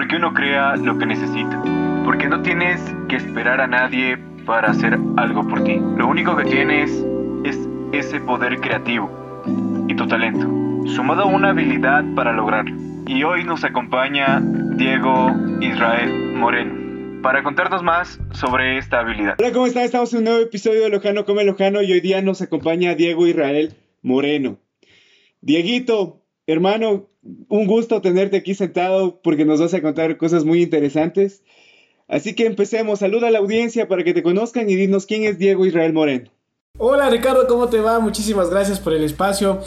Porque uno crea lo que necesita. Porque no tienes que esperar a nadie para hacer algo por ti. Lo único que tienes es ese poder creativo y tu talento, sumado a una habilidad para lograrlo. Y hoy nos acompaña Diego Israel Moreno para contarnos más sobre esta habilidad. Hola, ¿cómo están? Estamos en un nuevo episodio de Lojano Come Lojano y hoy día nos acompaña Diego Israel Moreno. Dieguito, hermano, un gusto tenerte aquí sentado porque nos vas a contar cosas muy interesantes. Así que empecemos. Saluda a la audiencia para que te conozcan y dinos quién es Diego Israel Moreno. Hola Ricardo, ¿cómo te va? Muchísimas gracias por el espacio.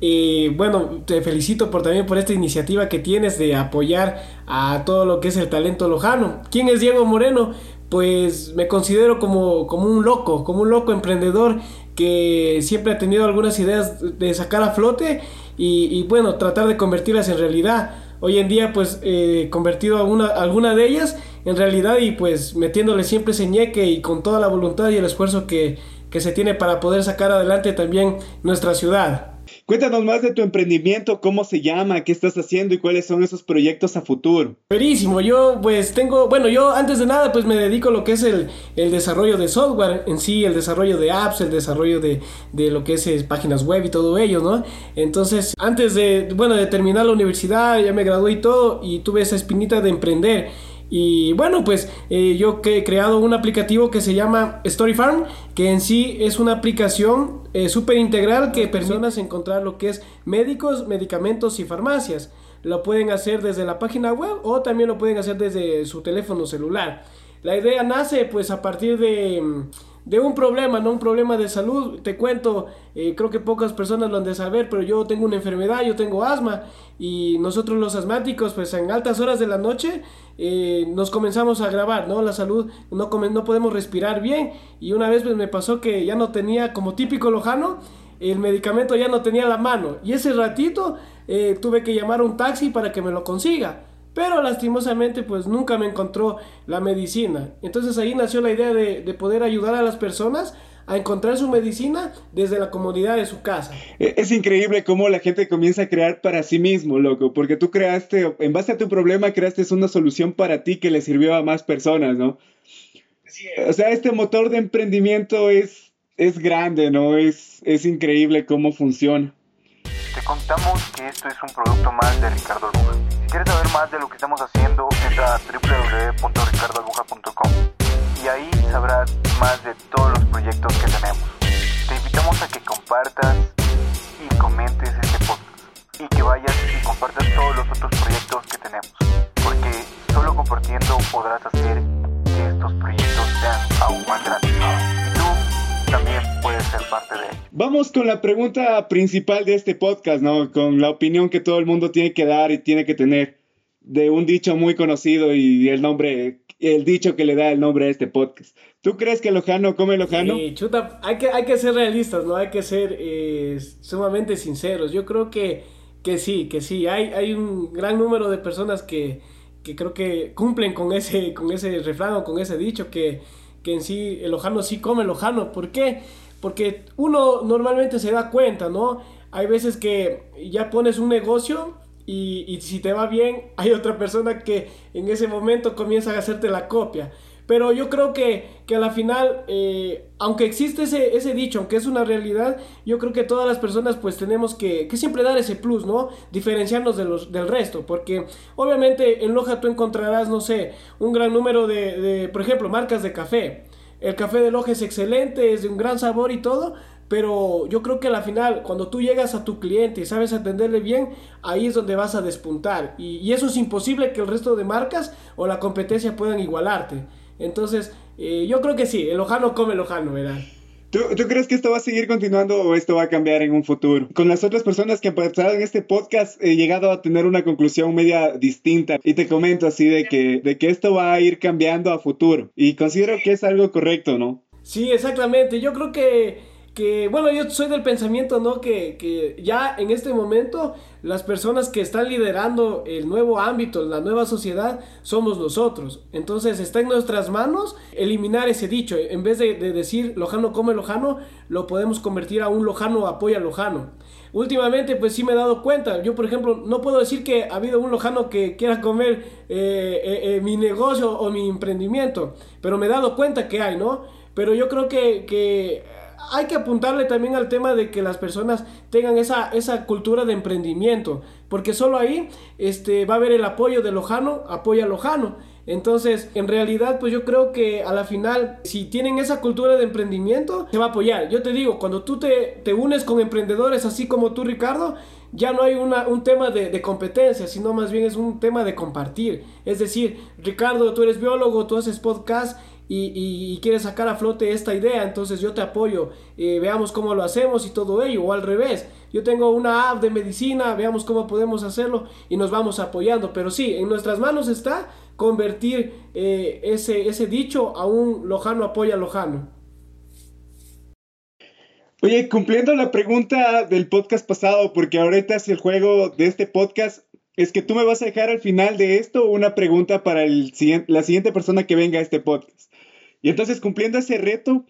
Y bueno, te felicito por también por esta iniciativa que tienes de apoyar a todo lo que es el talento lojano. ¿Quién es Diego Moreno? Pues me considero como, como un loco, como un loco emprendedor que siempre ha tenido algunas ideas de sacar a flote y, bueno, tratar de convertirlas en realidad. Hoy en día pues he convertido alguna, alguna de ellas en realidad y pues metiéndole siempre ese ñeque y con toda la voluntad y el esfuerzo que, que se tiene para poder sacar adelante también nuestra ciudad. Cuéntanos más de tu emprendimiento, cómo se llama, qué estás haciendo y cuáles son esos proyectos a futuro. Verísimo, yo pues tengo, bueno, yo antes de nada pues me dedico a lo que es el, el desarrollo de software en sí, el desarrollo de apps, el desarrollo de, de lo que es, es, páginas web y todo ello, ¿no? Entonces, antes de, bueno, terminar la universidad, ya me gradué y todo y tuve esa espinita de emprender. Y bueno, pues eh, yo he creado un aplicativo que se llama Story Farm, que en sí es una aplicación eh, súper integral que personas encontrar lo que es médicos, medicamentos y farmacias. Lo pueden hacer desde la página web o también lo pueden hacer desde su teléfono celular. La idea nace pues a partir de de un problema, no un problema de salud. Te cuento, eh, creo que pocas personas lo han de saber, pero yo tengo una enfermedad, yo tengo asma. Y nosotros los asmáticos, pues en altas horas de la noche eh, nos comenzamos a grabar, ¿no? La salud, no, no podemos respirar bien. Y una vez pues me pasó que ya no tenía, como típico lojano, el medicamento ya no tenía la mano. Y ese ratito eh, tuve que llamar a un taxi para que me lo consiga pero lastimosamente pues nunca me encontró la medicina. Entonces ahí nació la idea de, de, poder ayudar a las personas a encontrar su medicina desde la comodidad de su casa. E, es increíble cómo la gente comienza a crear para sí mismo, loco, porque tú creaste, en base a tu problema, creaste una solución para ti que le sirvió a más personas, ¿no? O sea, este motor de emprendimiento es, es grande, ¿no? Es, es increíble cómo funciona. Te contamos que esto es un producto más de Ricardo Luna. Si quieres saber más de lo que estamos haciendo, entra a www.ricardoaguja.com la pregunta principal de este podcast, ¿no? Con la opinión que todo el mundo tiene que dar y tiene que tener de un dicho muy conocido y el nombre, el dicho que le da el nombre a este podcast. ¿Tú crees que Lojano come Lojano? Sí, chuta, hay que, hay que ser realistas, ¿no? Hay que ser eh, sumamente sinceros. Yo creo que, que sí, que sí. Hay, hay un gran número de personas que, que creo que cumplen con ese, con ese refrán o con ese dicho que, que en sí el Lojano sí come Lojano. ¿Por qué? Porque uno normalmente se da cuenta, ¿no? Hay veces que ya pones un negocio y, y, si te va bien, hay otra persona que en ese momento comienza a hacerte la copia. Pero yo creo que, que a la final, eh, aunque existe ese, ese dicho, aunque es una realidad, yo creo que todas las personas pues tenemos que, que siempre dar ese plus, ¿no? Diferenciarnos de los, del resto, porque obviamente en Loja tú encontrarás, no sé, un gran número de, de por ejemplo, marcas de café. El café de Loja es excelente, es de un gran sabor y todo, pero yo creo que a la final, cuando tú llegas a tu cliente y sabes atenderle bien, ahí es donde vas a despuntar. Y, eso es imposible que el resto de marcas o la competencia puedan igualarte. Entonces, eh, yo creo que sí, el lojano come lojano, ¿verdad? ¿Tú, ¿Tú, crees que esto va a seguir continuando o esto va a cambiar en un futuro? Con las otras personas que han pasado en este podcast he llegado a tener una conclusión media distinta y te comento así de que, de que esto va a ir cambiando a futuro y considero que es algo correcto, ¿no? Sí, exactamente. Yo creo que que, bueno, yo soy del pensamiento, ¿no? Que, que, ya en este momento las personas que están liderando el nuevo ámbito, la nueva sociedad, somos nosotros. Entonces está en nuestras manos eliminar ese dicho. En vez de, de decir lojano come lojano, lo podemos convertir a un lojano apoya lojano. últimamente pues sí me he dado cuenta. Yo, por ejemplo, no puedo decir que ha habido un lojano que quiera comer eh, eh, eh, mi negocio o mi emprendimiento, pero me he dado cuenta que hay, ¿no? Pero yo creo que, que hay que apuntarle también al tema de que las personas tengan esa, esa cultura de emprendimiento, porque solo ahí este, va a haber el apoyo de Lojano, apoya Lojano. Entonces, en realidad, pues yo creo que a la final, si tienen esa cultura de emprendimiento, se va a apoyar. Yo te digo, cuando tú te, te unes con emprendedores así como tú, Ricardo, ya no hay una, un tema de, de, competencia, sino más bien es un tema de compartir. Es decir, Ricardo, tú eres biólogo, tú haces podcast y, quieres sacar a flote esta idea, entonces yo te apoyo, eh, veamos cómo lo hacemos y todo ello, o al revés, yo tengo una app de medicina, veamos cómo podemos hacerlo y nos vamos apoyando, pero sí, en nuestras manos está convertir eh, ese, ese dicho a un lojano apoya lojano. Oye, cumpliendo la pregunta del podcast pasado, porque ahorita es el juego de este podcast, es que tú me vas a dejar al final de esto una pregunta para el, la siguiente persona que venga a este podcast. Y entonces, cumpliendo ese reto,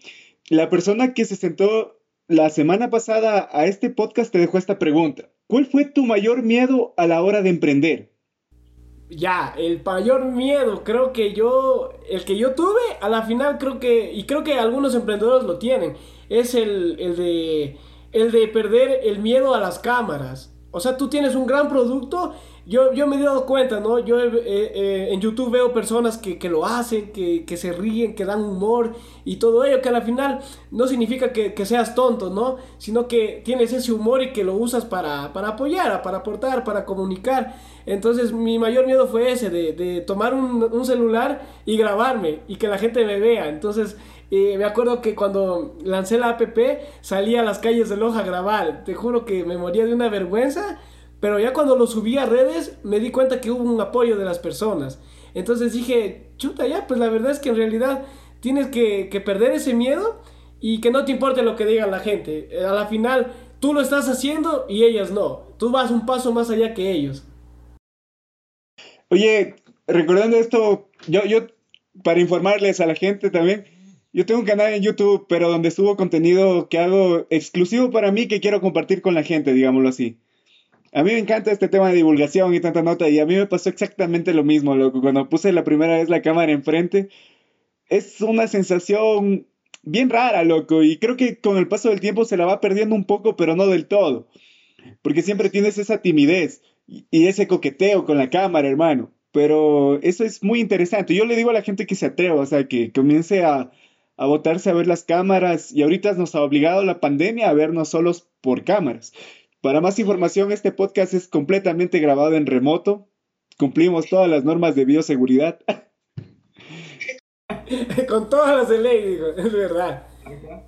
la persona que se sentó la semana pasada a este podcast te dejó esta pregunta. ¿Cuál fue tu mayor miedo a la hora de emprender? Ya, el mayor miedo, creo que yo, el que yo tuve, a la final creo que, y creo que algunos emprendedores lo tienen, es el, el de, el de perder el miedo a las cámaras. O sea, tú tienes un gran producto yo, yo me he dado cuenta, ¿no? Yo eh, eh, en YouTube veo personas que, que lo hacen, que, que, se ríen, que dan humor y todo ello, que al final no significa que, que, seas tonto, ¿no? Sino que tienes ese humor y que lo usas para, para apoyar, para aportar, para comunicar. Entonces mi mayor miedo fue ese, de, de tomar un, un, celular y grabarme y que la gente me vea. Entonces eh, me acuerdo que cuando lancé la app salí a las calles de Loja a grabar. Te juro que me moría de una vergüenza pero ya cuando lo subí a redes me di cuenta que hubo un apoyo de las personas. Entonces dije, chuta ya, pues la verdad es que en realidad tienes que, que perder ese miedo y que no te importe lo que diga la gente. Eh, a la final tú lo estás haciendo y ellas no. Tú vas un paso más allá que ellos. Oye, recordando esto, yo, yo, para informarles a la gente también, yo tengo un canal en YouTube, pero donde subo contenido que hago exclusivo para mí que quiero compartir con la gente, digámoslo así. A mí me encanta este tema de divulgación y tanta nota, y a mí me pasó exactamente lo mismo, loco. Cuando puse la primera vez la cámara enfrente, es una sensación bien rara, loco, y creo que con el paso del tiempo se la va perdiendo un poco, pero no del todo. Porque siempre tienes esa timidez y ese coqueteo con la cámara, hermano. Pero eso es muy interesante. Yo le digo a la gente que se atreva, o sea, que comience a, a botarse a ver las cámaras, y ahorita nos ha obligado la pandemia a vernos solos por cámaras. Para más información, este podcast es completamente grabado en remoto. Cumplimos todas las normas de bioseguridad. Con todas las de ley, digo, es verdad.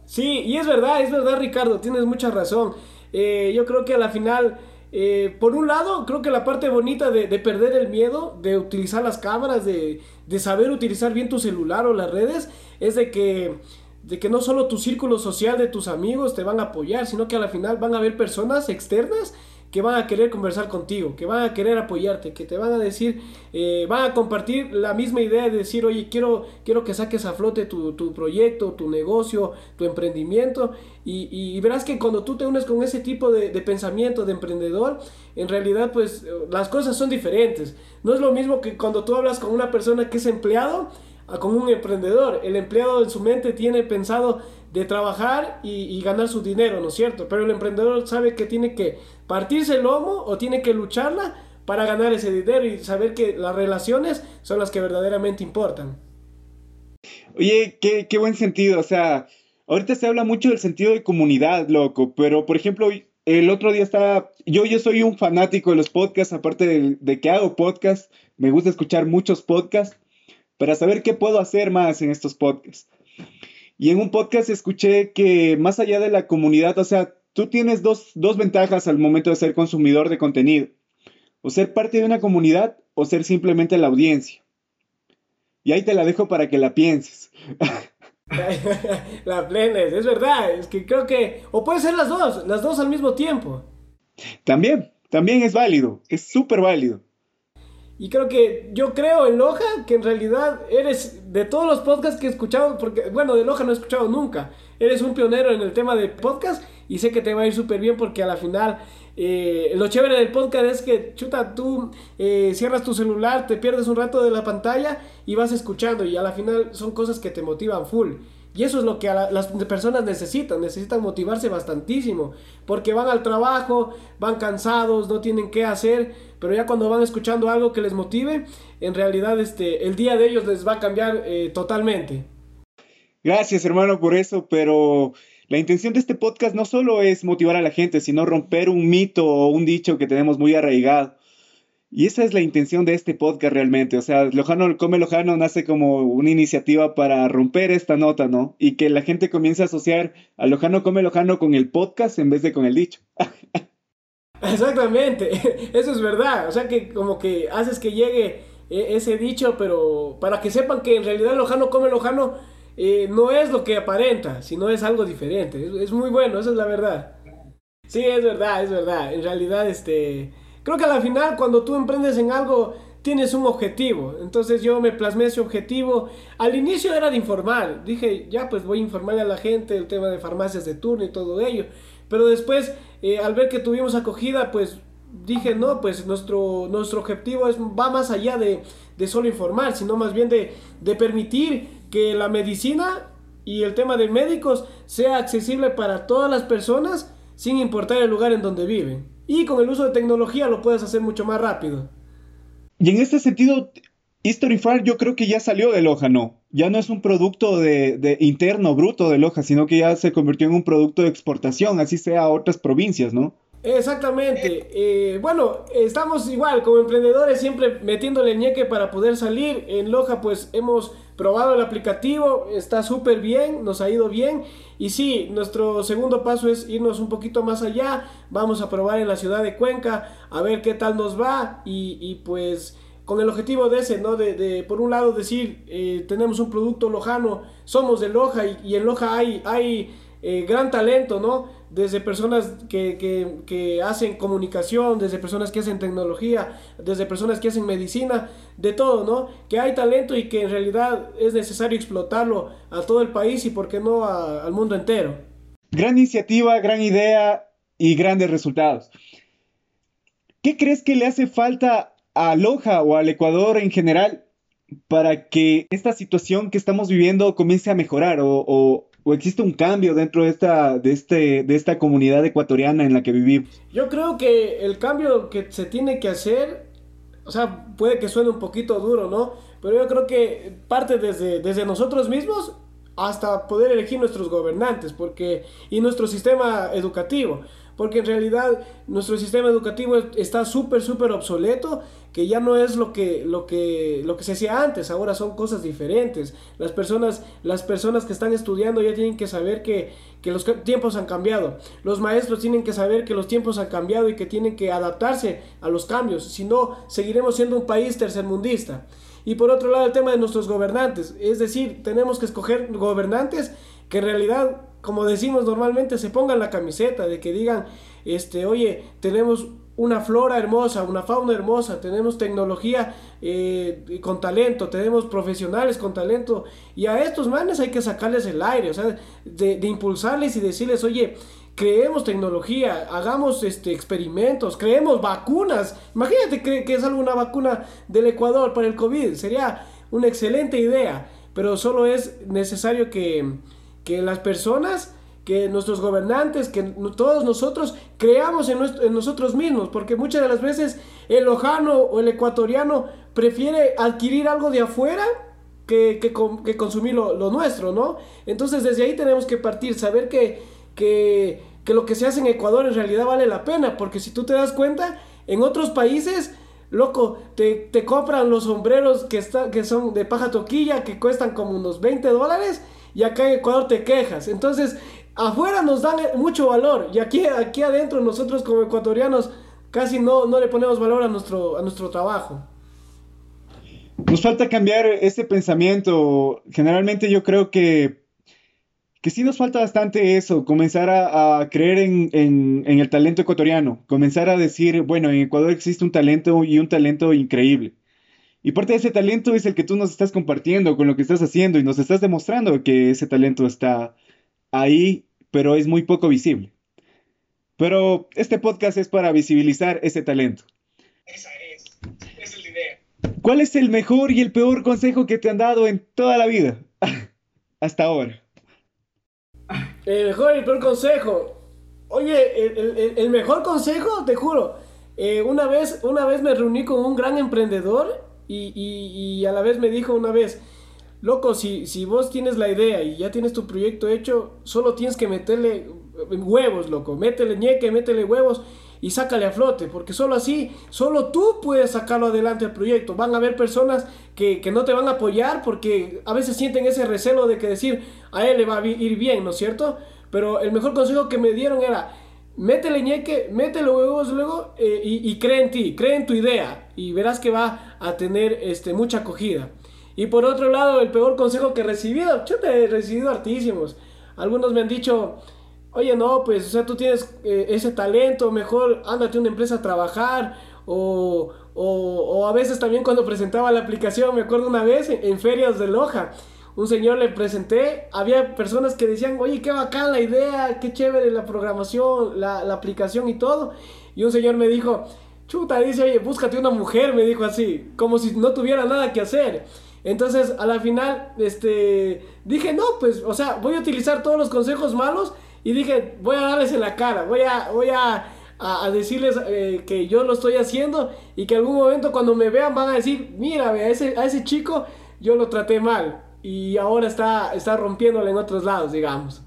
Sí, y es verdad, es verdad, Ricardo, tienes mucha razón. Eh, yo creo que a la final, eh, por un lado, creo que la parte bonita de, perder el miedo, de utilizar las cámaras, de, de saber utilizar bien tu celular o las redes, es de que de que no solo tu círculo social de tus amigos te van a apoyar, sino que al final van a haber personas externas que van a querer conversar contigo, que van a querer apoyarte, que te van a decir, eh, van a compartir la misma idea de decir, oye, quiero, quiero que saques a flote tu, tu proyecto, tu negocio, tu emprendimiento, y, y, verás que cuando tú te unes con ese tipo de, de, pensamiento de emprendedor, en realidad pues las cosas son diferentes. No es lo mismo que cuando tú hablas con una persona que es empleado, como un emprendedor. El empleado en su mente tiene pensado de trabajar y, ganar su dinero, ¿no es cierto? Pero el emprendedor sabe que tiene que partirse el lomo o tiene que lucharla para ganar ese dinero y saber que las relaciones son las que verdaderamente importan. Oye, qué, qué buen sentido. O sea, ahorita se habla mucho del sentido de comunidad, loco, pero por ejemplo, el otro día estaba, yo, yo soy un fanático de los podcasts, aparte de, de que hago podcasts, me gusta escuchar muchos podcasts para saber qué puedo hacer más en estos podcasts. Y en un podcast escuché que más allá de la comunidad, o sea, tú tienes dos, dos ventajas al momento de ser consumidor de contenido. O ser parte de una comunidad o ser simplemente la audiencia. Y ahí te la dejo para que la pienses. la plenes, es verdad, es que creo que, o puede ser las dos, las dos al mismo tiempo. También, también es válido, es súper válido. Y creo que yo creo en Loja que en realidad eres de todos los podcasts que he escuchado, porque, bueno, de Loja no he escuchado nunca. Eres un pionero en el tema de podcast y sé que te va a ir súper bien porque a la final eh, lo chévere del podcast es que, chuta, tú eh, cierras tu celular, te pierdes un rato de la pantalla y vas escuchando y a la final son cosas que te motivan full. Y eso es lo que las personas necesitan, necesitan motivarse bastantísimo, porque van al trabajo, van cansados, no tienen qué hacer, pero ya cuando van escuchando algo que les motive, en realidad este, el día de ellos les va a cambiar eh, totalmente. Gracias hermano por eso, pero la intención de este podcast no solo es motivar a la gente, sino romper un mito o un dicho que tenemos muy arraigado. Y esa es la intención de este podcast realmente. O sea, Lojano Come Lojano nace como una iniciativa para romper esta nota, ¿no? Y que la gente comience a asociar a Lojano Come Lojano con el podcast en vez de con el dicho. Exactamente, eso es verdad. O sea que como que haces que llegue e, ese dicho, pero para que sepan que en realidad Lojano Come Lojano eh, no es lo que aparenta, sino es algo diferente. Es, es muy bueno, esa es la verdad. Sí, es verdad, es verdad. En realidad, este Creo que a la final cuando tú emprendes en algo tienes un objetivo. Entonces yo me plasmé ese objetivo. Al inicio era de informar. Dije, ya pues voy a informarle a la gente el tema de farmacias de turno y todo ello. Pero después, eh, al ver que tuvimos acogida, pues dije, no, pues nuestro, nuestro objetivo es, va más allá de, de solo informar, sino más bien de, de permitir que la medicina y el tema de médicos sea accesible para todas las personas sin importar el lugar en donde viven. Y con el uso de tecnología lo puedes hacer mucho más rápido. Y en este sentido, Historyfar yo creo que ya salió de Loja, ¿no? Ya no es un producto de, interno, bruto de Loja, sino que ya se convirtió en un producto de exportación, así sea a otras provincias, ¿no? Exactamente. Eh, bueno, estamos igual como emprendedores siempre metiéndole el ñeque para poder salir. En Loja pues hemos probado el aplicativo, está súper bien, nos ha ido bien. Y sí, nuestro segundo paso es irnos un poquito más allá. Vamos a probar en la ciudad de Cuenca a ver qué tal nos va. Y, pues con el objetivo de ese, ¿no? De, por un lado decir, eh, tenemos un producto lojano, somos de Loja y, en Loja hay, hay eh, gran talento, ¿no? Desde personas que, hacen comunicación, desde personas que hacen tecnología, desde personas que hacen medicina, de todo, ¿no? Que hay talento y que en realidad es necesario explotarlo a todo el país y, ¿por qué no, al mundo entero? Gran iniciativa, gran idea y grandes resultados. ¿Qué crees que le hace falta a Loja o al Ecuador en general para que esta situación que estamos viviendo comience a mejorar o, o existe un cambio dentro de esta, de, este, de esta comunidad ecuatoriana en la que vivimos? Yo creo que el cambio que se tiene que hacer, o sea, puede que suene un poquito duro, ¿no? Pero yo creo que parte desde, desde nosotros mismos hasta poder elegir nuestros gobernantes porque, y nuestro sistema educativo porque en realidad nuestro sistema educativo está súper, súper obsoleto, que ya no es lo que, lo, que, lo que se hacía antes, ahora son cosas diferentes. Las personas, las personas que están estudiando ya tienen que saber que, que los tiempos han cambiado. Los maestros tienen que saber que los tiempos han cambiado y que tienen que adaptarse a los cambios, si no, seguiremos siendo un país tercermundista. Y por otro lado, el tema de nuestros gobernantes, es decir, tenemos que escoger gobernantes que en realidad como decimos normalmente, se pongan la camiseta, de que digan, este, oye, tenemos una flora hermosa, una fauna hermosa, tenemos tecnología eh, con talento, tenemos profesionales con talento, y a estos manes hay que sacarles el aire, o sea, de, impulsarles y decirles, oye, creemos tecnología, hagamos este, experimentos, creemos vacunas. Imagínate que, que es alguna vacuna del Ecuador para el COVID, sería una excelente idea, pero solo es necesario que que las personas, que nuestros gobernantes, que todos nosotros creamos en, en nosotros mismos, porque muchas de las veces el lojano o el ecuatoriano prefiere adquirir algo de afuera que, que, que consumir lo, lo, nuestro, ¿no? Entonces desde ahí tenemos que partir, saber que, que, que lo que se hace en Ecuador en realidad vale la pena, porque si tú te das cuenta, en otros países Loco, te, te, compran los sombreros que, está, que son de paja toquilla, que cuestan como unos 20 dólares, y acá en Ecuador te quejas. Entonces, afuera nos dan mucho valor y aquí, aquí adentro nosotros como ecuatorianos casi no, no le ponemos valor a nuestro, a nuestro trabajo. Nos falta cambiar ese pensamiento. Generalmente yo creo que, que sí nos falta bastante eso, comenzar a, creer en, en, en, el talento ecuatoriano, comenzar a decir, bueno, en Ecuador existe un talento y un talento increíble. Y parte de ese talento es el que tú nos estás compartiendo con lo que estás haciendo y nos estás demostrando que ese talento está ahí, pero es muy poco visible. Pero este podcast es para visibilizar ese talento. Esa es, esa es la idea. ¿Cuál es el mejor y el peor consejo que te han dado en toda la vida? Hasta ahora. El mejor y el peor consejo. Oye, el, mejor consejo, te juro. Eh, una, vez, una vez me reuní con un gran emprendedor y, a la vez me dijo una vez, loco, si, si vos tienes la idea y ya tienes tu proyecto hecho, solo tienes que meterle huevos, loco. Métele ñeque, métele huevos y sácale a flote, porque solo así, solo tú puedes sacarlo adelante el proyecto. Van a haber personas que, no te van a apoyar porque a veces sienten ese recelo de que decir, a él le va a ir bien, ¿no es cierto? Pero el mejor consejo que me dieron era, métele ñeque, métele huevos luego eh, y, y, cree en ti, cree en tu idea y verás que va a tener este, mucha acogida. Y por otro lado, el peor consejo que he recibido, yo he recibido hartísimos. Algunos me han dicho, oye, no, pues, o sea, tú tienes eh, ese talento, mejor ándate a una empresa a trabajar, o, o, a veces también cuando presentaba la aplicación, me acuerdo una vez en, ferias de Loja, un señor le presenté, había personas que decían, oye, qué bacán la idea, qué chévere la programación, la, la aplicación y todo, y un señor me dijo, chuta, dice, oye, búscate una mujer, me dijo así, como si no tuviera nada que hacer. Entonces, a la final, este, dije, no, pues, o sea, voy a utilizar todos los consejos malos y dije, voy a darles en la cara, voy a, voy a, decirles eh, que yo lo estoy haciendo y que algún momento cuando me vean van a decir, mira, a ese, a ese chico yo lo traté mal y ahora está, está rompiéndole en otros lados, digamos.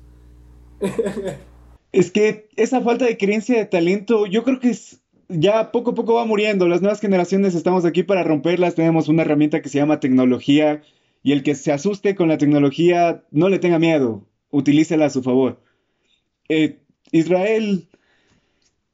Es que esa falta de creencia de talento, yo creo que es, ya poco a poco va muriendo. Las nuevas generaciones estamos aquí para romperlas. Tenemos una herramienta que se llama tecnología y el que se asuste con la tecnología, no le tenga miedo, utilícela a su favor. Eh, Israel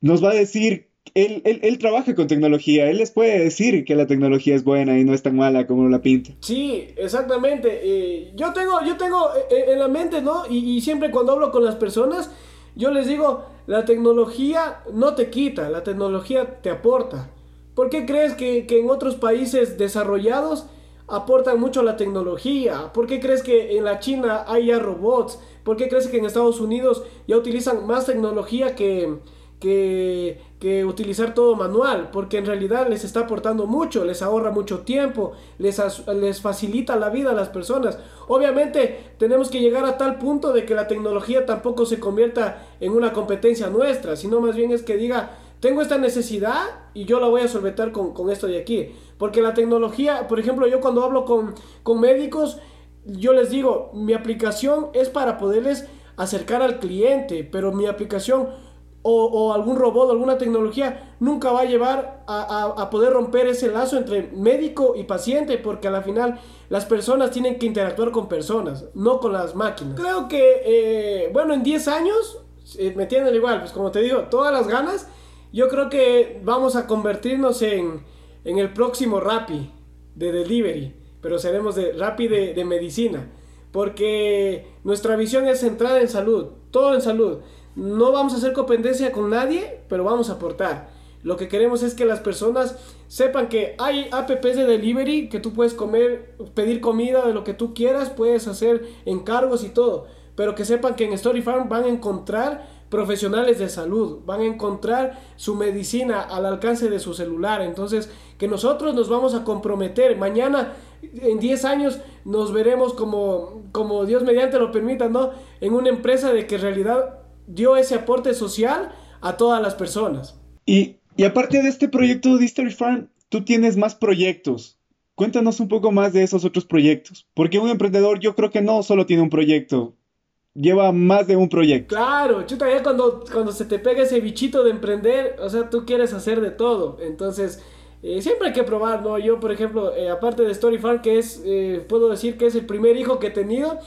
nos va a decir, él, él, trabaja con tecnología, él les puede decir que la tecnología es buena y no es tan mala como la pinta. Sí, exactamente. Eh, yo tengo, yo tengo eh, en la mente, ¿no? Y, siempre cuando hablo con las personas, yo les digo, la tecnología no te quita, la tecnología te aporta. ¿Por qué crees que, que en otros países desarrollados aportan mucho la tecnología? ¿Por qué crees que en la China hay ya robots? ¿Por qué crees que en Estados Unidos ya utilizan más tecnología que, que, que, utilizar todo manual? Porque en realidad les está aportando mucho, les ahorra mucho tiempo, les, les facilita la vida a las personas. Obviamente tenemos que llegar a tal punto de que la tecnología tampoco se convierta en una competencia nuestra, sino más bien es que diga, tengo esta necesidad y yo la voy a solventar con, con esto de aquí. Porque la tecnología, por ejemplo, yo cuando hablo con, con médicos, yo les digo, mi aplicación es para poderles acercar al cliente, pero mi aplicación o, algún robot, alguna tecnología, nunca va a llevar a, poder romper ese lazo entre médico y paciente, porque a la final las personas tienen que interactuar con personas, no con las máquinas. Creo que, eh, bueno, en 10 años, eh, me tienen igual, pues como te digo, todas las ganas, yo creo que vamos a convertirnos en, en el próximo Rappi de delivery pero seremos de rápido de, medicina, porque nuestra visión es centrada en salud, todo en salud. No vamos a hacer competencia con nadie, pero vamos a aportar. Lo que queremos es que las personas sepan que hay apps de delivery que tú puedes comer, pedir comida de lo que tú quieras, puedes hacer encargos y todo, pero que sepan que en Story Farm van a encontrar profesionales de salud, van a encontrar su medicina al alcance de su celular. Entonces, que nosotros nos vamos a comprometer. Mañana, en 10 años, nos veremos como, como Dios mediante lo permita, ¿no? En una empresa de que en realidad dio ese aporte social a todas las personas. Y, y aparte de este proyecto de History Farm, tú tienes más proyectos. Cuéntanos un poco más de esos otros proyectos. Porque un emprendedor yo creo que no solo tiene un proyecto lleva más de un proyecto. Claro, chuta, ya cuando, cuando se te pega ese bichito de emprender, o sea, tú quieres hacer de todo. Entonces, eh, siempre hay que probar, ¿no? Yo, por ejemplo, eh, aparte de Storyfarm, que es, eh, puedo decir que es el primer hijo que he tenido,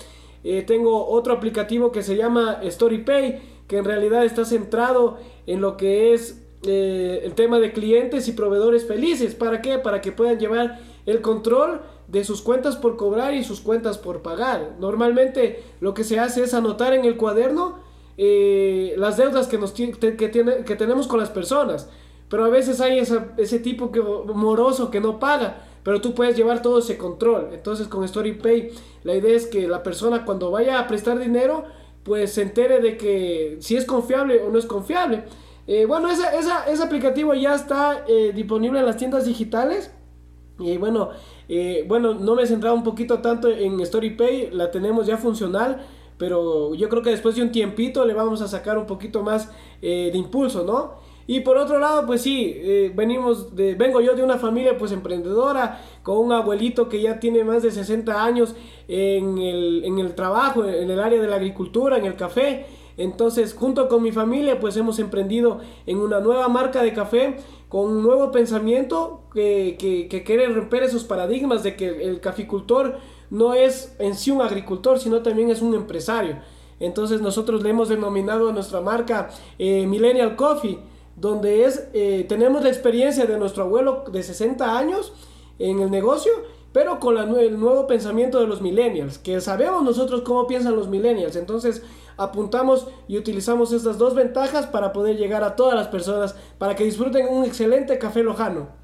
tengo otro aplicativo que se llama StoryPay, que en realidad está centrado en lo que es el tema de clientes y proveedores felices. ¿Para qué? Para que puedan llevar el control de sus cuentas por cobrar y sus cuentas por pagar. Normalmente lo que se hace es anotar en el cuaderno eh, las deudas que, nos que, tiene, que tenemos con las personas. Pero a veces hay ese tipo que, moroso que no paga. pero tú puedes llevar todo ese control. Entonces con StoryPay la idea es que la persona cuando vaya a prestar dinero, pues se entere de que si es confiable o no es confiable. Eh, bueno, esa, esa, ese aplicativo ya está eh, disponible en las tiendas digitales. Y bueno, eh, bueno, no me he centrado un poquito tanto en StoryPay, la tenemos ya funcional, pero yo creo que después de un tiempito le vamos a sacar un poquito más de impulso, ¿no? Y por otro lado, pues sí, venimos de, vengo yo de una familia pues emprendedora, con un abuelito que ya tiene más de 60 años en el, en el trabajo, en el área de la agricultura, en el café. Entonces, junto con mi familia, pues hemos emprendido en una nueva marca de café con un nuevo pensamiento que, que, quiere romper esos paradigmas de que el caficultor no es en sí un agricultor, sino también es un empresario. Entonces nosotros le hemos denominado a nuestra marca eh, Millennial Coffee, donde es, eh, tenemos la experiencia de nuestro abuelo de 60 años en el negocio pero con el nuevo pensamiento de los millennials, que sabemos nosotros cómo piensan los millennials. Entonces apuntamos y utilizamos estas dos ventajas para poder llegar a todas las personas, para que disfruten un excelente café lojano.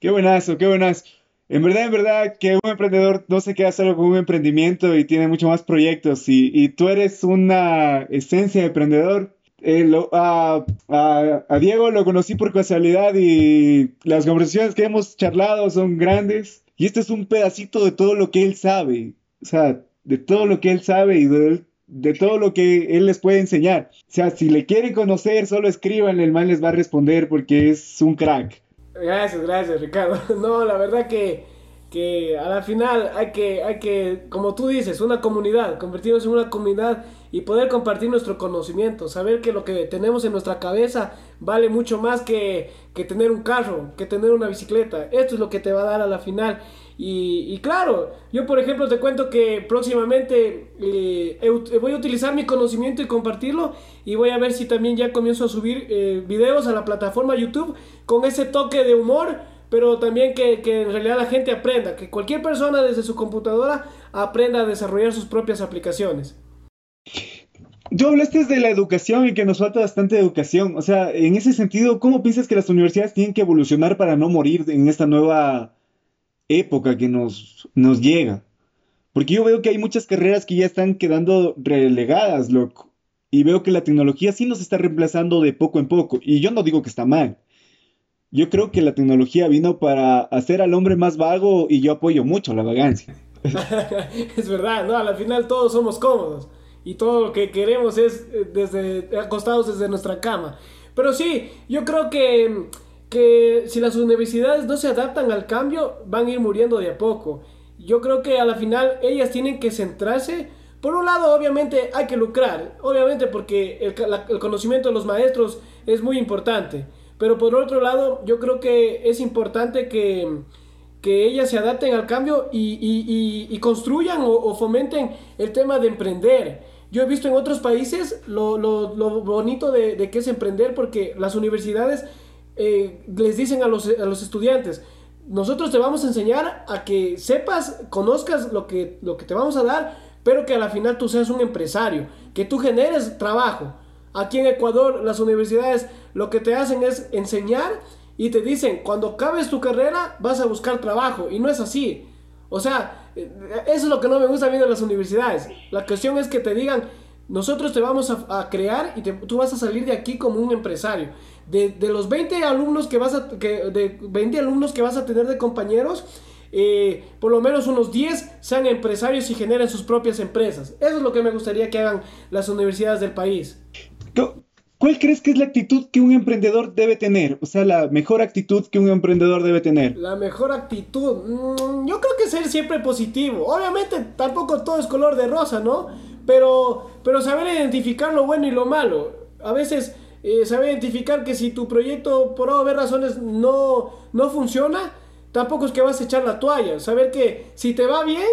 Qué buenazo, qué buenazo. En verdad, en verdad, que un emprendedor no se queda solo con un emprendimiento y tiene mucho más proyectos. Y, tú eres una esencia de emprendedor. Eh, a, a, Diego lo conocí por casualidad y las conversaciones que hemos charlado son grandes. Y este es un pedacito de todo lo que él sabe, o sea, de todo lo que él sabe y de, todo lo que él les puede enseñar. O sea, si le quieren conocer, solo escriban, el man les va a responder porque es un crack. Gracias, gracias, Ricardo. No, la verdad que, que a la final hay que, hay que, como tú dices, una comunidad, convertirnos en una comunidad y poder compartir nuestro conocimiento, saber que lo que tenemos en nuestra cabeza vale mucho más que, que tener un carro, que tener una bicicleta. Esto es lo que te va a dar a la final. Y, claro, yo por ejemplo te cuento que próximamente eh, voy a utilizar mi conocimiento y compartirlo y voy a ver si también ya comienzo a subir eh, videos a la plataforma YouTube con ese toque de humor, pero también que, que en realidad la gente aprenda, que cualquier persona desde su computadora aprenda a desarrollar sus propias aplicaciones. Tú hablaste de la educación y que nos falta bastante educación. O sea, en ese sentido, ¿cómo piensas que las universidades tienen que evolucionar para no morir en esta nueva época que nos, nos llega? Porque yo veo que hay muchas carreras que ya están quedando relegadas, loco. Y veo que la tecnología sí nos está reemplazando de poco en poco. Y yo no digo que está mal. Yo creo que la tecnología vino para hacer al hombre más vago y yo apoyo mucho la vagancia. es verdad, ¿no? Al final todos somos cómodos y todo lo que queremos es eh, desde acostados desde nuestra cama. Pero sí, yo creo que, que si las universidades no se adaptan al cambio, van a ir muriendo de a poco. Yo creo que a la final ellas tienen que centrarse. Por un lado, obviamente hay que lucrar, obviamente porque el, el conocimiento de los maestros es muy importante. Pero por otro lado, yo creo que es importante que, que ellas se adapten al cambio y, y, y, construyan o, o, fomenten el tema de emprender. Yo he visto en otros países lo, lo, lo bonito de, de, que es emprender porque las universidades eh, les dicen a los, estudiantes, nosotros te vamos a enseñar a que sepas, conozcas lo que, lo que te vamos a dar, pero que a la final tú seas un empresario, que tú generes trabajo. Aquí en Ecuador las universidades lo que te hacen es enseñar y te dicen, cuando acabes tu carrera vas a buscar trabajo y no es así. O sea, eh, eso es lo que no me gusta a mí de las universidades. La cuestión es que te digan, nosotros te vamos a, crear y tú vas a salir de aquí como un empresario. De, los 20 alumnos que vas a, que, de 20 alumnos que vas a tener de compañeros, eh, por lo menos unos 10 sean empresarios y generen sus propias empresas. Eso es lo que me gustaría que hagan las universidades del país. ¿Cuál crees que es la actitud que un emprendedor debe tener? O sea, la mejor actitud que un emprendedor debe tener. La mejor actitud. Mm, yo creo que ser siempre positivo. Obviamente tampoco todo es color de rosa, ¿no? Pero, pero saber identificar lo bueno y lo malo. A veces eh, saber identificar que si tu proyecto por haber razones no, no funciona, tampoco es que vas a echar la toalla. Saber que si te va bien,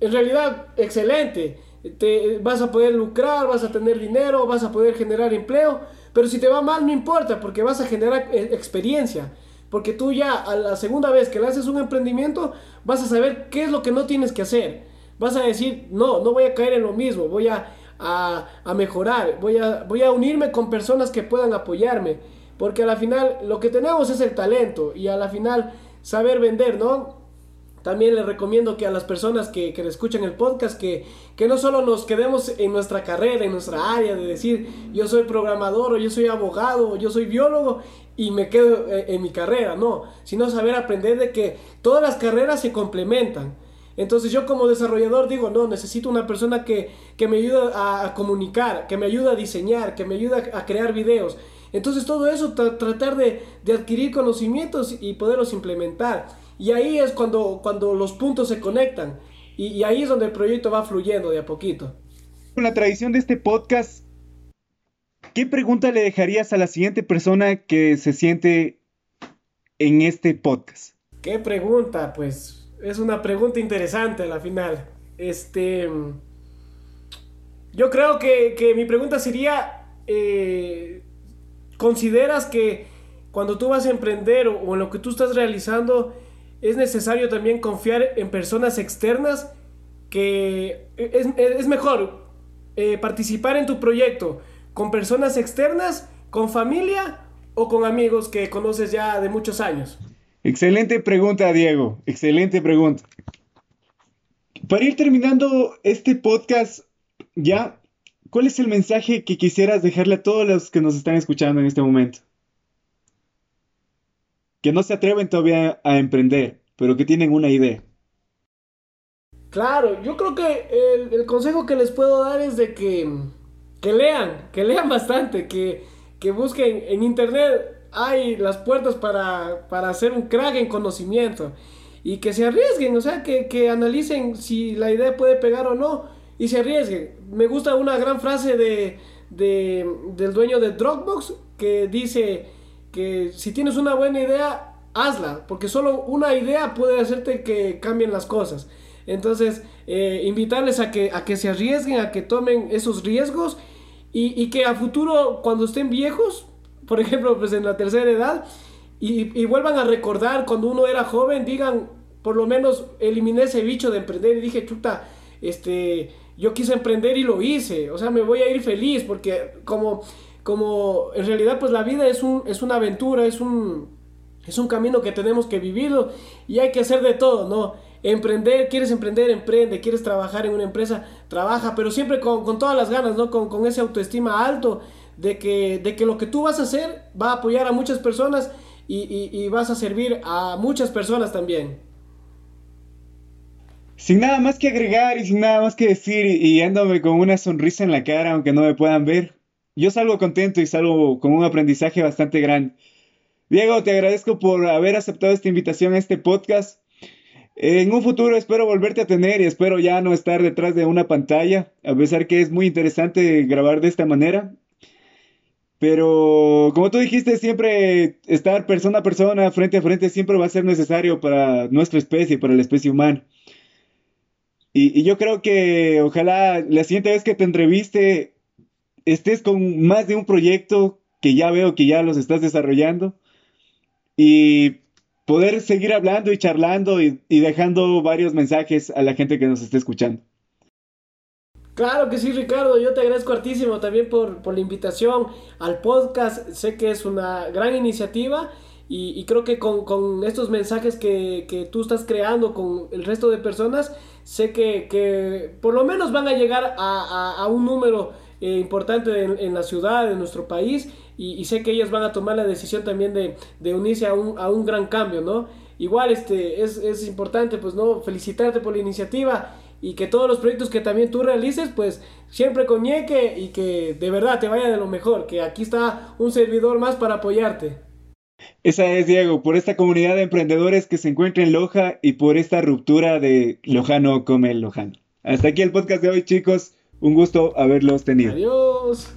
en realidad excelente te, vas a poder lucrar, vas a tener dinero, vas a poder generar empleo, pero si te va mal no importa porque vas a generar eh, experiencia. Porque tú ya a la segunda vez que le haces un emprendimiento vas a saber qué es lo que no tienes que hacer. Vas a decir, no, no voy a caer en lo mismo, voy a, a, mejorar, voy a, voy a unirme con personas que puedan apoyarme. Porque a la final lo que tenemos es el talento y a la final saber vender, ¿no? también les recomiendo que a las personas que, que escuchan el podcast, que, que no solo nos quedemos en nuestra carrera, en nuestra área, de decir yo soy programador o yo soy abogado o yo soy biólogo y me quedo eh, en mi carrera, no, sino saber aprender de que todas las carreras se complementan. Entonces yo como desarrollador digo, no, necesito una persona que, que me ayude a, comunicar, que me ayude a diseñar, que me ayude a, crear videos. Entonces todo eso, tratar de, de, adquirir conocimientos y poderlos implementar. Y ahí es cuando, cuando los puntos se conectan. Y, y ahí es donde el proyecto va fluyendo de a poquito. Con la tradición de este podcast, ¿qué pregunta le dejarías a la siguiente persona que se siente en este podcast? ¿Qué pregunta? Pues es una pregunta interesante a la final. Este. Yo creo que, mi pregunta sería: eh, ¿consideras que cuando tú vas a emprender o, en lo que tú estás realizando es necesario también confiar en personas externas? Que es, mejor eh, participar en tu proyecto con personas externas, con familia o con amigos que conoces ya de muchos años. Excelente pregunta, Diego. Excelente pregunta. Para ir terminando este podcast, ya, ¿cuál es el mensaje que quisieras dejarle a todos los que nos están escuchando en este momento? Que no se atreven todavía a emprender, pero que tienen una idea. Claro, yo creo que el, consejo que les puedo dar es de que, que lean, que lean bastante, que, que busquen en internet hay las puertas para, para hacer un crack en conocimiento. Y que se arriesguen, o sea, que, que analicen si la idea puede pegar o no y se arriesguen. Me gusta una gran frase de, de, del dueño de Dropbox que dice que si tienes una buena idea, hazla, porque solo una idea puede hacerte que cambien las cosas. Entonces, eh, invitarles a que, a que se arriesguen, a que tomen esos riesgos y, y que a futuro, cuando estén viejos, por ejemplo, pues en la tercera edad, y, vuelvan a recordar cuando uno era joven, digan, por lo menos eliminé ese bicho de emprender y dije, chuta, este, yo quise emprender y lo hice, o sea, me voy a ir feliz porque como, como en realidad pues la vida es, un, es una aventura, es un, es un camino que tenemos que vivirlo y hay que hacer de todo, ¿no? Emprender, quieres emprender, emprende, quieres trabajar en una empresa, trabaja, pero siempre con, con todas las ganas, ¿no? Con, con ese autoestima alto de que, de que lo que tú vas a hacer va a apoyar a muchas personas y, vas a servir a muchas personas también. Sin nada más que agregar y sin nada más que decir y, y con una sonrisa en la cara aunque no me puedan ver, yo salgo contento y salgo con un aprendizaje bastante grande. Diego, te agradezco por haber aceptado esta invitación a este podcast. En un futuro espero volverte a tener y espero ya no estar detrás de una pantalla, a pesar que es muy interesante grabar de esta manera. Pero como tú dijiste, siempre estar persona a persona, frente a frente, siempre va a ser necesario para nuestra especie, para la especie humana. Y, yo creo que ojalá la siguiente vez que te entreviste estés con más de un proyecto que ya veo que ya los estás desarrollando y poder seguir hablando y charlando y dejando varios mensajes a la gente que nos esté escuchando. Claro que sí, Ricardo. Yo te agradezco hartísimo también por, la invitación al podcast. Sé que es una gran iniciativa y, creo que con, estos mensajes que, tú estás creando con el resto de personas, sé que, por lo menos van a llegar a, un número eh, importante en, la ciudad, en nuestro país, y, sé que ellas van a tomar la decisión también de, unirse a un, a un, gran cambio, ¿no? Igual este, es, es importante, pues, ¿no? Felicitarte por la iniciativa y que todos los proyectos que también tú realices, pues siempre coñeque y que de verdad te vaya de lo mejor, que aquí está un servidor más para apoyarte. Esa es, Diego, por esta comunidad de emprendedores que se encuentra en Loja y por esta ruptura de Lojano come Lojano. Hasta aquí el podcast de hoy, chicos. Un gusto haberlos tenido. Adiós.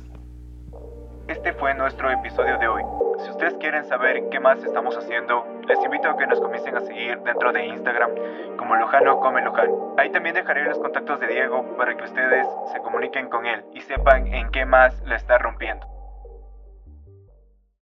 Este fue nuestro episodio de hoy. Si ustedes quieren saber qué más estamos haciendo, les invito a que nos comiencen a seguir dentro de Instagram como Lojano Come Lojano. Ahí también dejaré los contactos de Diego para que ustedes se comuniquen con él y sepan en qué más le está rompiendo.